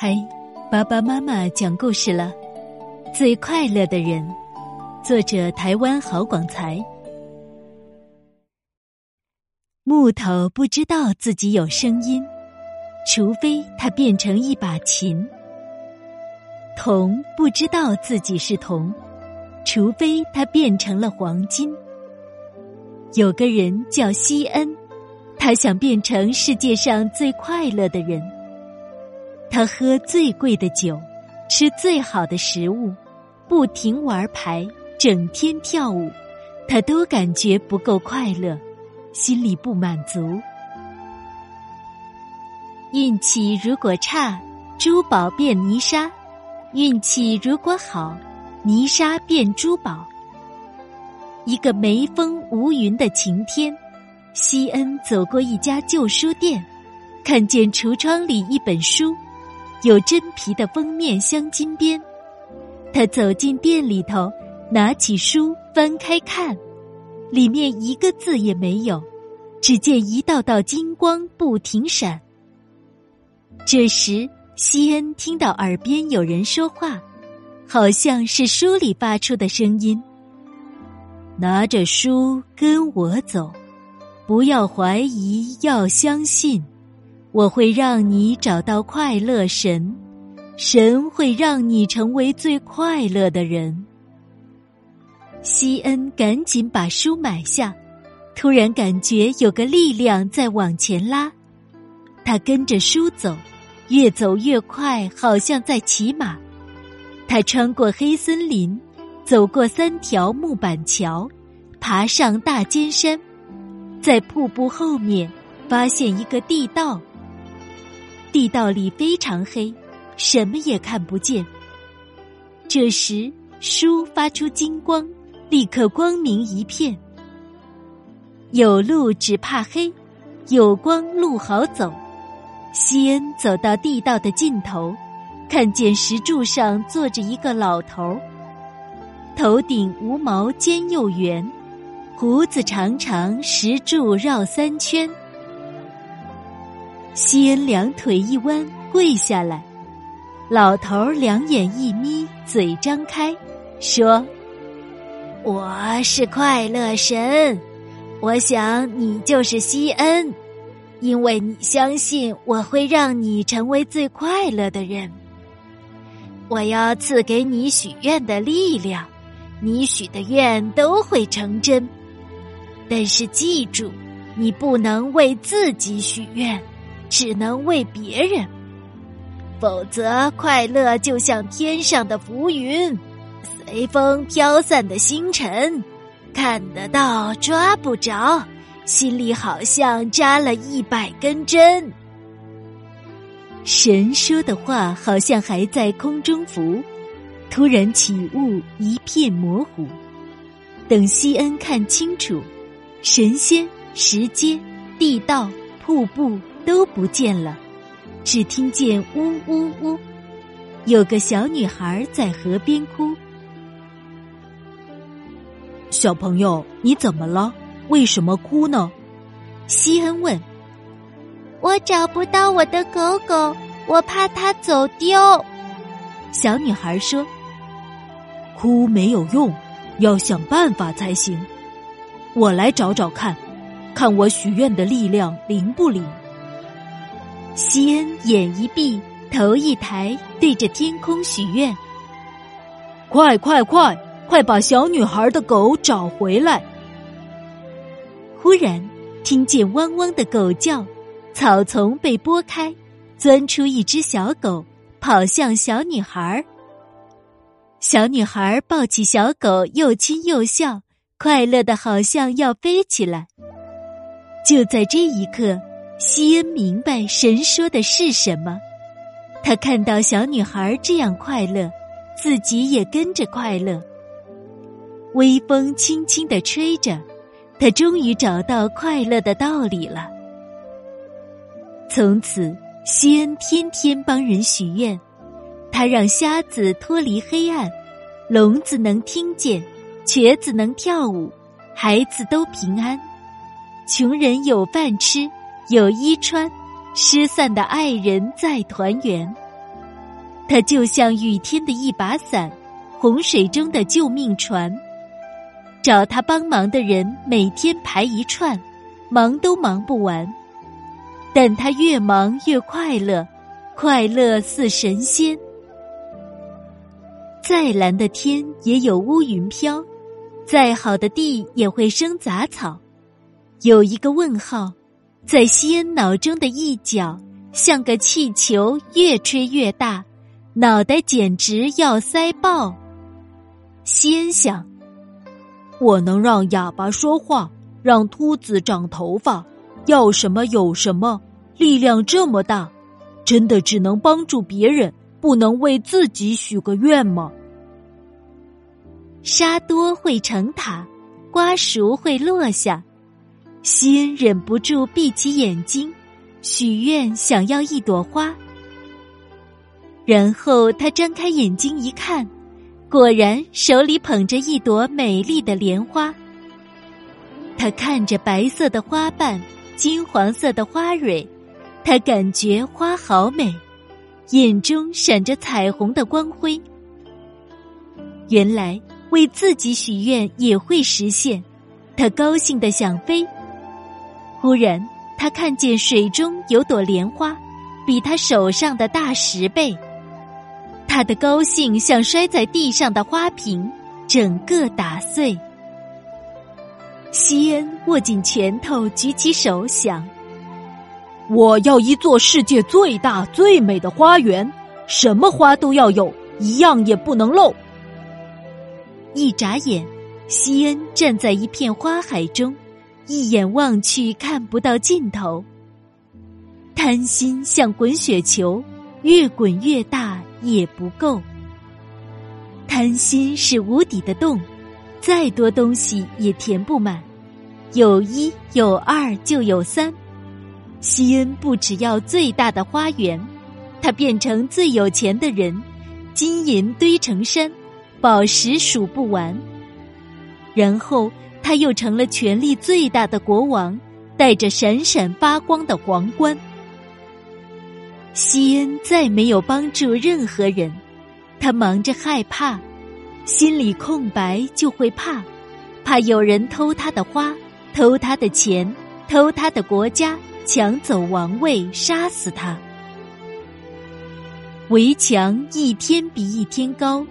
嗨，爸爸妈妈讲故事了。最快乐的人，作者台湾郝广才。木头不知道自己有声音，除非它变成一把琴。铜不知道自己是铜，除非它变成了黄金。有个人叫西恩，他想变成世界上最快乐的人。他喝最贵的酒，吃最好的食物，不停玩牌，整天跳舞，他都感觉不够快乐，心里不满足。运气如果差，珠宝变泥沙；运气如果好，泥沙变珠宝。一个没风无云的晴天，西恩走过一家旧书店，看见橱窗里一本书。有真皮的封面镶金边，他走进店里头，拿起书翻开看，里面一个字也没有，只见一道道金光不停闪。这时，西恩听到耳边有人说话，好像是书里发出的声音：“拿着书跟我走，不要怀疑，要相信。”我会让你找到快乐神，神会让你成为最快乐的人。西恩赶紧把书买下，突然感觉有个力量在往前拉，他跟着书走，越走越快，好像在骑马。他穿过黑森林，走过三条木板桥，爬上大尖山，在瀑布后面发现一个地道。地道里非常黑，什么也看不见。这时，书发出金光，立刻光明一片。有路只怕黑，有光路好走。西恩走到地道的尽头，看见石柱上坐着一个老头头顶无毛尖又圆，胡子长长，石柱绕三圈。西恩两腿一弯，跪下来。老头儿两眼一眯，嘴张开，说：“我是快乐神，我想你就是西恩，因为你相信我会让你成为最快乐的人。我要赐给你许愿的力量，你许的愿都会成真。但是记住，你不能为自己许愿。”只能为别人，否则快乐就像天上的浮云，随风飘散的星辰，看得到抓不着，心里好像扎了一百根针。神说的话好像还在空中浮，突然起雾，一片模糊。等西恩看清楚，神仙、石阶、地道、瀑布。都不见了，只听见呜呜呜，有个小女孩在河边哭。小朋友，你怎么了？为什么哭呢？西恩问。我找不到我的狗狗，我怕它走丢。小女孩说：“哭没有用，要想办法才行。我来找找看，看我许愿的力量灵不灵。”西恩眼一闭，头一抬，对着天空许愿：“快快快，快把小女孩的狗找回来！”忽然听见汪汪的狗叫，草丛被拨开，钻出一只小狗，跑向小女孩。小女孩抱起小狗，又亲又笑，快乐的好像要飞起来。就在这一刻。西恩明白神说的是什么，他看到小女孩这样快乐，自己也跟着快乐。微风轻轻的吹着，他终于找到快乐的道理了。从此，西恩天天帮人许愿，他让瞎子脱离黑暗，聋子能听见，瘸子能跳舞，孩子都平安，穷人有饭吃。有衣穿，失散的爱人再团圆。它就像雨天的一把伞，洪水中的救命船。找他帮忙的人每天排一串，忙都忙不完。但他越忙越快乐，快乐似神仙。再蓝的天也有乌云飘，再好的地也会生杂草。有一个问号，在西恩脑中的一角，像个气球，越吹越大，脑袋简直要塞爆。西恩想。我能让哑巴说话，让秃子长头发，要什么有什么，力量这么大，真的只能帮助别人，不能为自己许个愿吗？沙多会成塔，瓜熟会落下。西恩忍不住闭起眼睛，许愿想要一朵花。然后他睁开眼睛一看。果然，手里捧着一朵美丽的莲花。他看着白色的花瓣，金黄色的花蕊，他感觉花好美，眼中闪着彩虹的光辉。原来为自己许愿也会实现，他高兴的想飞。忽然，他看见水中有朵莲花，比他手上的大十倍。他的高兴像摔在地上的花瓶，整个打碎。西恩握紧拳头，举起手，想：我要一座世界最大最美的花园，什么花都要有，一样也不能漏。一眨眼，西恩站在一片花海中，一眼望去看不到尽头。贪心像滚雪球，越滚越大。也不够。贪心是无底的洞，再多东西也填不满。有一有二就有三。西恩不只要最大的花园，他变成最有钱的人，金银堆成山，宝石数不完。然后他又成了权力最大的国王，戴着闪闪发光的皇冠。西恩再没有帮助任何人，他忙着害怕，心里空白就会怕，怕有人偷他的花，偷他的钱，偷他的国家，抢走王位，杀死他。围墙一天比一天高，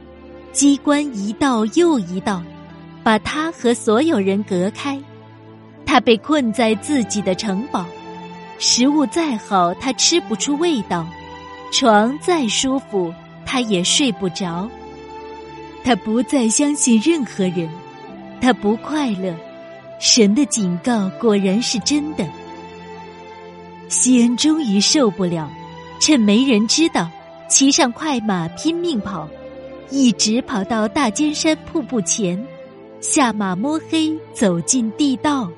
机关一道又一道，把他和所有人隔开，他被困在自己的城堡。食物再好，他吃不出味道；床再舒服，他也睡不着。他不再相信任何人，他不快乐。神的警告果然是真的。西恩终于受不了，趁没人知道，骑上快马拼命跑，一直跑到大尖山瀑布前，下马摸黑走进地道。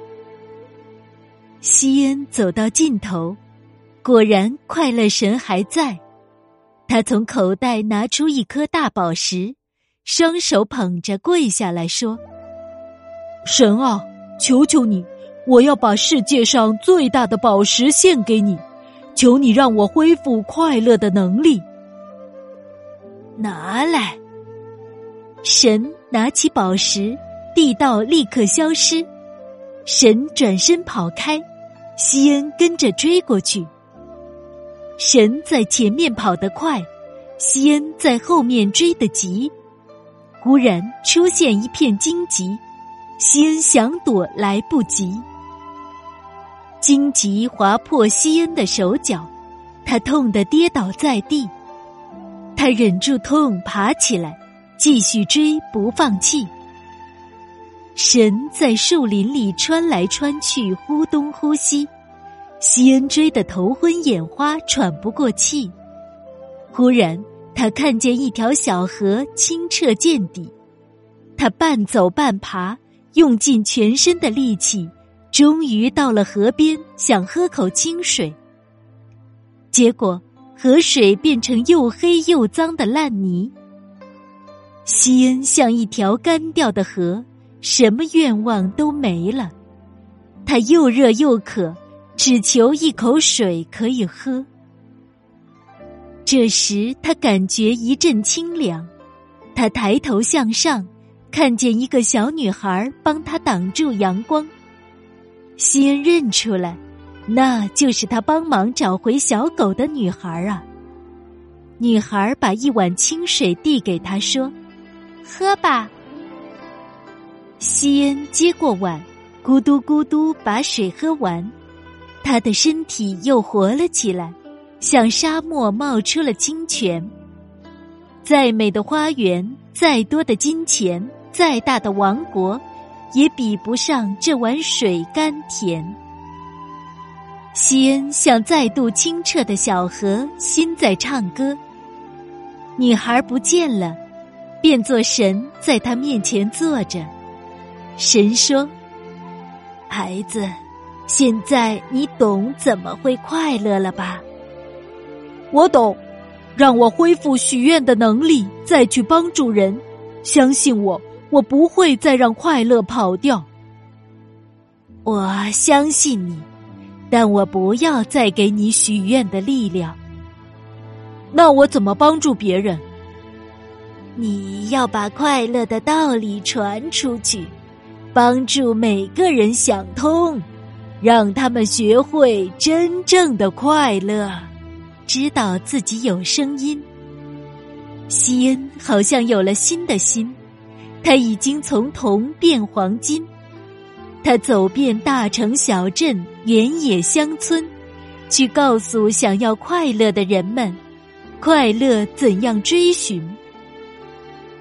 西恩走到尽头，果然快乐神还在。他从口袋拿出一颗大宝石，双手捧着跪下来说：“神啊，求求你，我要把世界上最大的宝石献给你，求你让我恢复快乐的能力。”拿来。神拿起宝石，地道立刻消失。神转身跑开。西恩跟着追过去。神在前面跑得快，西恩在后面追得急。忽然出现一片荆棘，西恩想躲来不及。荆棘划破西恩的手脚，他痛得跌倒在地。他忍住痛，爬起来，继续追，不放弃。神在树林里穿来穿去，忽东忽西，西恩追得头昏眼花，喘不过气。忽然，他看见一条小河，清澈见底。他半走半爬，用尽全身的力气，终于到了河边，想喝口清水。结果，河水变成又黑又脏的烂泥。西恩像一条干掉的河。什么愿望都没了，他又热又渴，只求一口水可以喝。这时，他感觉一阵清凉，他抬头向上，看见一个小女孩帮他挡住阳光。西恩认出来，那就是他帮忙找回小狗的女孩啊。女孩把一碗清水递给他，说：“喝吧。”西恩接过碗，咕嘟咕嘟把水喝完，他的身体又活了起来。像沙漠冒出了清泉。再美的花园，再多的金钱，再大的王国，也比不上这碗水甘甜。西恩像再度清澈的小河，心在唱歌。女孩不见了，变作神在他面前坐着。神说：“孩子，现在你懂怎么会快乐了吧？”我懂，让我恢复许愿的能力，再去帮助人。相信我，我不会再让快乐跑掉。我相信你，但我不要再给你许愿的力量。那我怎么帮助别人？你要把快乐的道理传出去，帮助每个人想通，让他们学会真正的快乐。知道自己有声音，西恩好像有了新的心，他已经从铜变黄金。他走遍大城小镇、原野乡村，去告诉想要快乐的人们，快乐怎样追寻。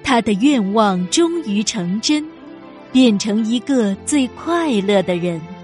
他的愿望终于成真，变成一个最快乐的人。